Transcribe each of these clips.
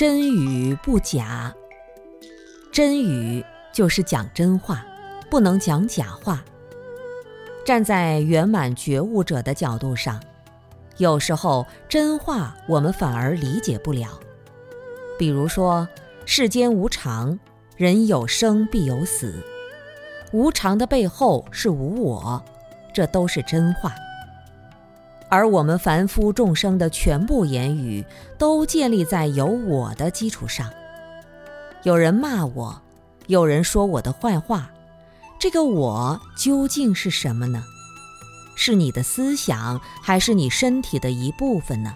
真语不假，真语就是讲真话，不能讲假话。站在圆满觉悟者的角度上，有时候真话我们反而理解不了。比如说，世间无常，人有生必有死，无常的背后是无我，这都是真话。而我们凡夫众生的全部言语，都建立在有我的基础上。有人骂我，有人说我的坏话，这个我究竟是什么呢？是你的思想，还是你身体的一部分呢？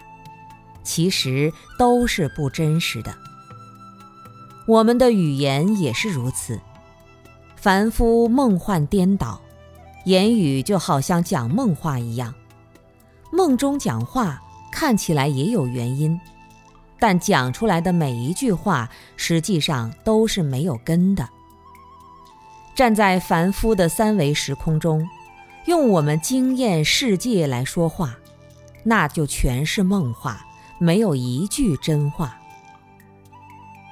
其实都是不真实的。我们的语言也是如此，凡夫梦幻颠倒，言语就好像讲梦话一样。梦中讲话看起来也有原因，但讲出来的每一句话实际上都是没有根的。站在凡夫的三维时空中，用我们经验世界来说话，那就全是梦话，没有一句真话。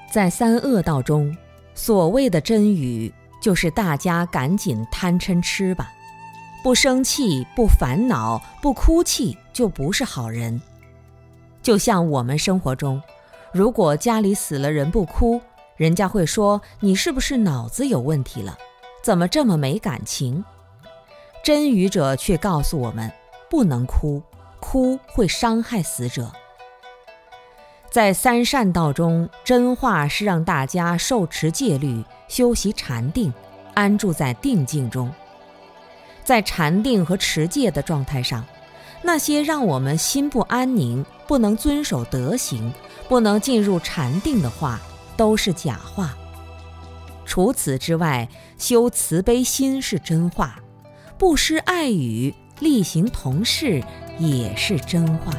在三恶道中，所谓的真语，就是大家赶紧贪嗔痴吧。不生气、不烦恼、不哭泣，就不是好人。就像我们生活中，如果家里死了人不哭，人家会说你是不是脑子有问题了？怎么这么没感情？真语者却告诉我们，不能哭，哭会伤害死者。在三善道中，真话是让大家受持戒律，修习禅定，安住在定境中。在禅定和持戒的状态上，那些让我们心不安宁、不能遵守德行、不能进入禅定的话，都是假话。除此之外，修慈悲心是真话，不失爱语、力行同事也是真话。